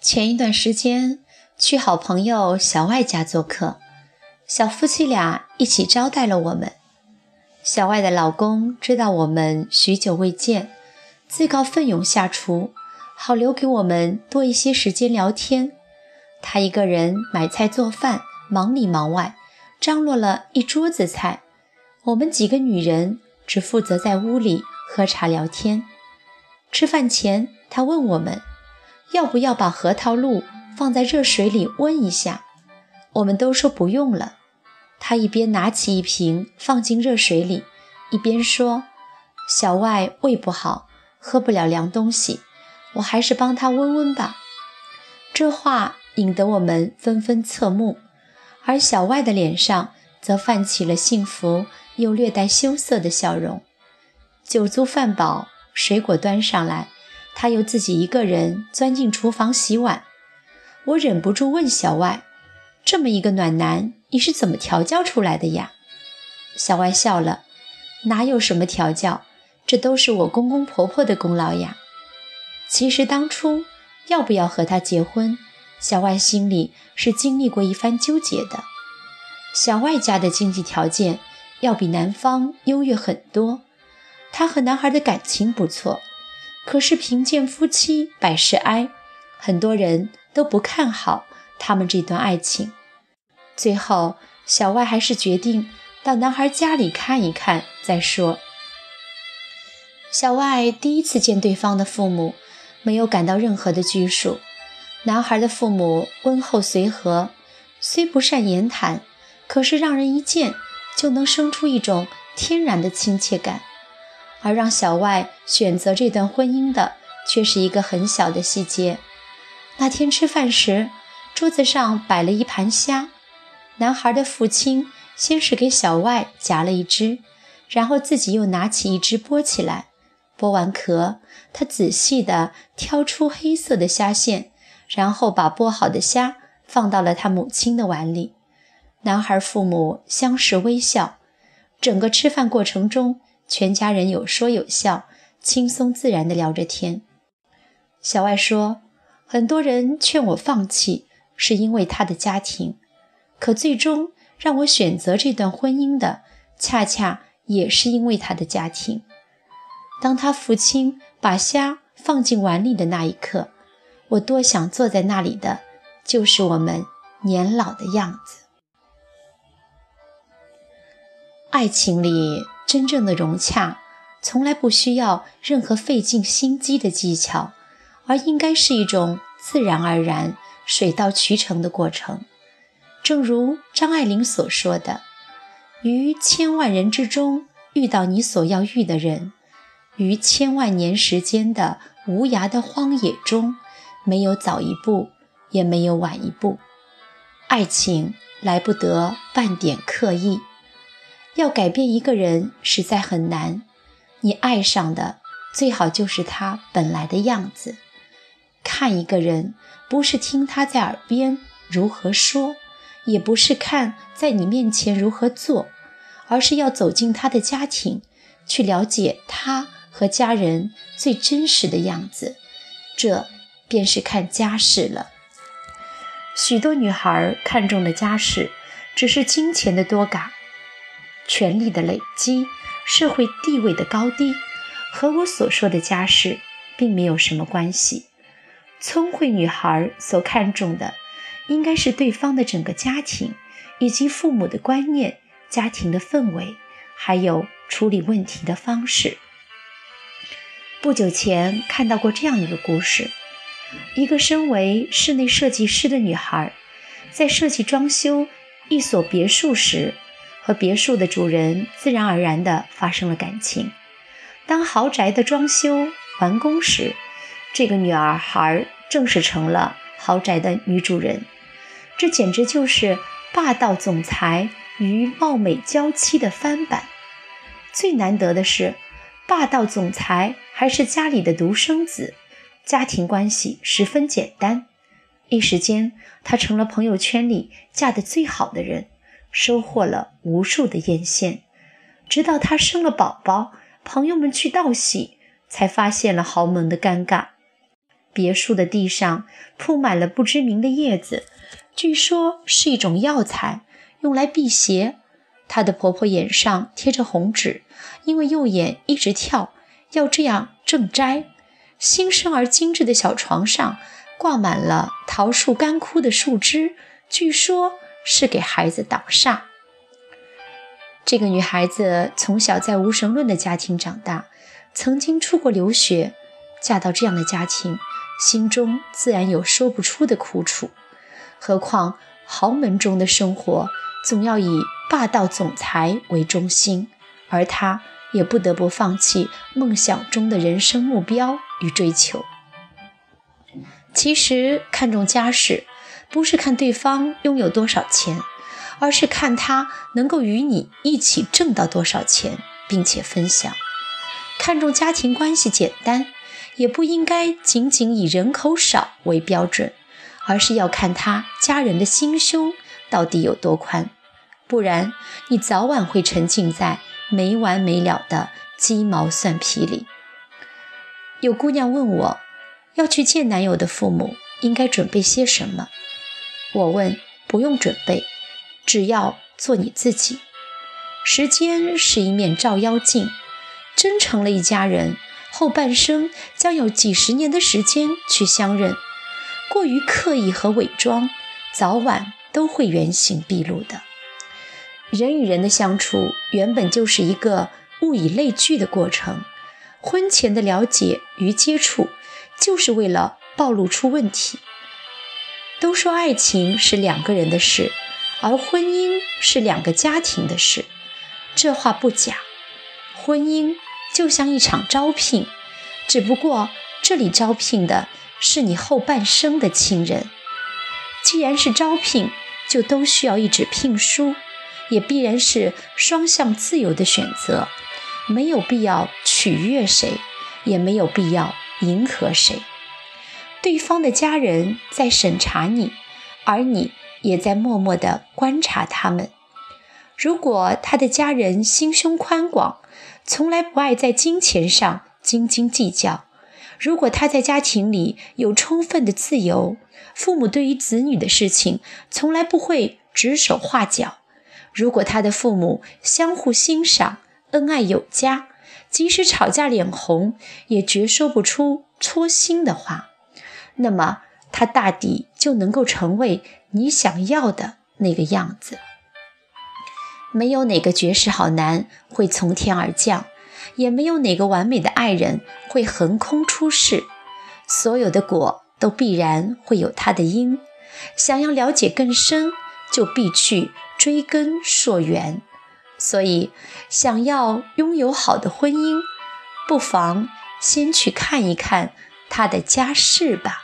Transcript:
前一段时间去好朋友小外家做客，小夫妻俩一起招待了我们。小外的老公知道我们许久未见，自告奋勇下厨，好留给我们多一些时间聊天。他一个人买菜做饭，忙里忙外，张罗了一桌子菜。我们几个女人只负责在屋里喝茶聊天。吃饭前，他问我们。要不要把核桃露放在热水里温一下？我们都说不用了。他一边拿起一瓶放进热水里，一边说：“小外胃不好，喝不了凉东西，我还是帮他温温吧。”这话引得我们纷纷侧目，而小外的脸上则泛起了幸福又略带羞涩的笑容。酒足饭饱，水果端上来。他又自己一个人钻进厨房洗碗，我忍不住问小外：“这么一个暖男，你是怎么调教出来的呀？”小外笑了：“哪有什么调教，这都是我公公婆婆的功劳呀。”其实当初要不要和他结婚，小外心里是经历过一番纠结的。小外家的经济条件要比男方优越很多，他和男孩的感情不错。可是贫贱夫妻百事哀，很多人都不看好他们这段爱情。最后，小外还是决定到男孩家里看一看再说。小外第一次见对方的父母，没有感到任何的拘束。男孩的父母温厚随和，虽不善言谈，可是让人一见就能生出一种天然的亲切感。而让小外选择这段婚姻的，却是一个很小的细节。那天吃饭时，桌子上摆了一盘虾，男孩的父亲先是给小外夹了一只，然后自己又拿起一只剥起来。剥完壳，他仔细地挑出黑色的虾线，然后把剥好的虾放到了他母亲的碗里。男孩父母相视微笑，整个吃饭过程中。全家人有说有笑，轻松自然地聊着天。小外说：“很多人劝我放弃，是因为他的家庭，可最终让我选择这段婚姻的，恰恰也是因为他的家庭。”当他父亲把虾放进碗里的那一刻，我多想坐在那里的，就是我们年老的样子。爱情里。真正的融洽，从来不需要任何费尽心机的技巧，而应该是一种自然而然、水到渠成的过程。正如张爱玲所说的：“于千万人之中遇到你所要遇的人，于千万年时间的无涯的荒野中，没有早一步，也没有晚一步。爱情来不得半点刻意。”要改变一个人实在很难，你爱上的最好就是他本来的样子。看一个人，不是听他在耳边如何说，也不是看在你面前如何做，而是要走进他的家庭，去了解他和家人最真实的样子。这便是看家世了。许多女孩看中的家世，只是金钱的多寡。权力的累积，社会地位的高低，和我所说的家世并没有什么关系。聪慧女孩所看重的，应该是对方的整个家庭，以及父母的观念、家庭的氛围，还有处理问题的方式。不久前看到过这样一个故事：一个身为室内设计师的女孩，在设计装修一所别墅时。和别墅的主人自然而然地发生了感情。当豪宅的装修完工时，这个女儿孩正式成了豪宅的女主人。这简直就是霸道总裁与貌美娇妻的翻版。最难得的是，霸道总裁还是家里的独生子，家庭关系十分简单。一时间，他成了朋友圈里嫁得最好的人。收获了无数的艳羡，直到她生了宝宝，朋友们去道喜，才发现了豪门的尴尬。别墅的地上铺满了不知名的叶子，据说是一种药材，用来辟邪。她的婆婆眼上贴着红纸，因为右眼一直跳，要这样正摘。新生儿精致的小床上挂满了桃树干枯的树枝，据说是给孩子挡煞。这个女孩子从小在无神论的家庭长大，曾经出国留学，嫁到这样的家庭，心中自然有说不出的苦楚。何况豪门中的生活总要以霸道总裁为中心，而她也不得不放弃梦想中的人生目标与追求。其实看重家世，不是看对方拥有多少钱。而是看他能够与你一起挣到多少钱，并且分享。看重家庭关系简单，也不应该仅仅以人口少为标准，而是要看他家人的心胸到底有多宽。不然，你早晚会沉浸在没完没了的鸡毛蒜皮里。有姑娘问我，要去见男友的父母，应该准备些什么？我问，不用准备。只要做你自己，时间是一面照妖镜，真成了一家人，后半生将有几十年的时间去相认。过于刻意和伪装，早晚都会原形毕露的。人与人的相处原本就是一个物以类聚的过程，婚前的了解与接触，就是为了暴露出问题。都说爱情是两个人的事。而婚姻是两个家庭的事，这话不假。婚姻就像一场招聘，只不过这里招聘的是你后半生的亲人。既然是招聘，就都需要一纸聘书，也必然是双向自由的选择，没有必要取悦谁，也没有必要迎合谁。对方的家人在审查你，而你。也在默默地观察他们。如果他的家人心胸宽广，从来不爱在金钱上斤斤计较；如果他在家庭里有充分的自由，父母对于子女的事情从来不会指手画脚；如果他的父母相互欣赏、恩爱有加，即使吵架脸红，也绝说不出戳心的话，那么他大抵就能够成为。你想要的那个样子，没有哪个绝世好男会从天而降，也没有哪个完美的爱人会横空出世。所有的果都必然会有它的因。想要了解更深，就必去追根溯源。所以，想要拥有好的婚姻，不妨先去看一看他的家世吧。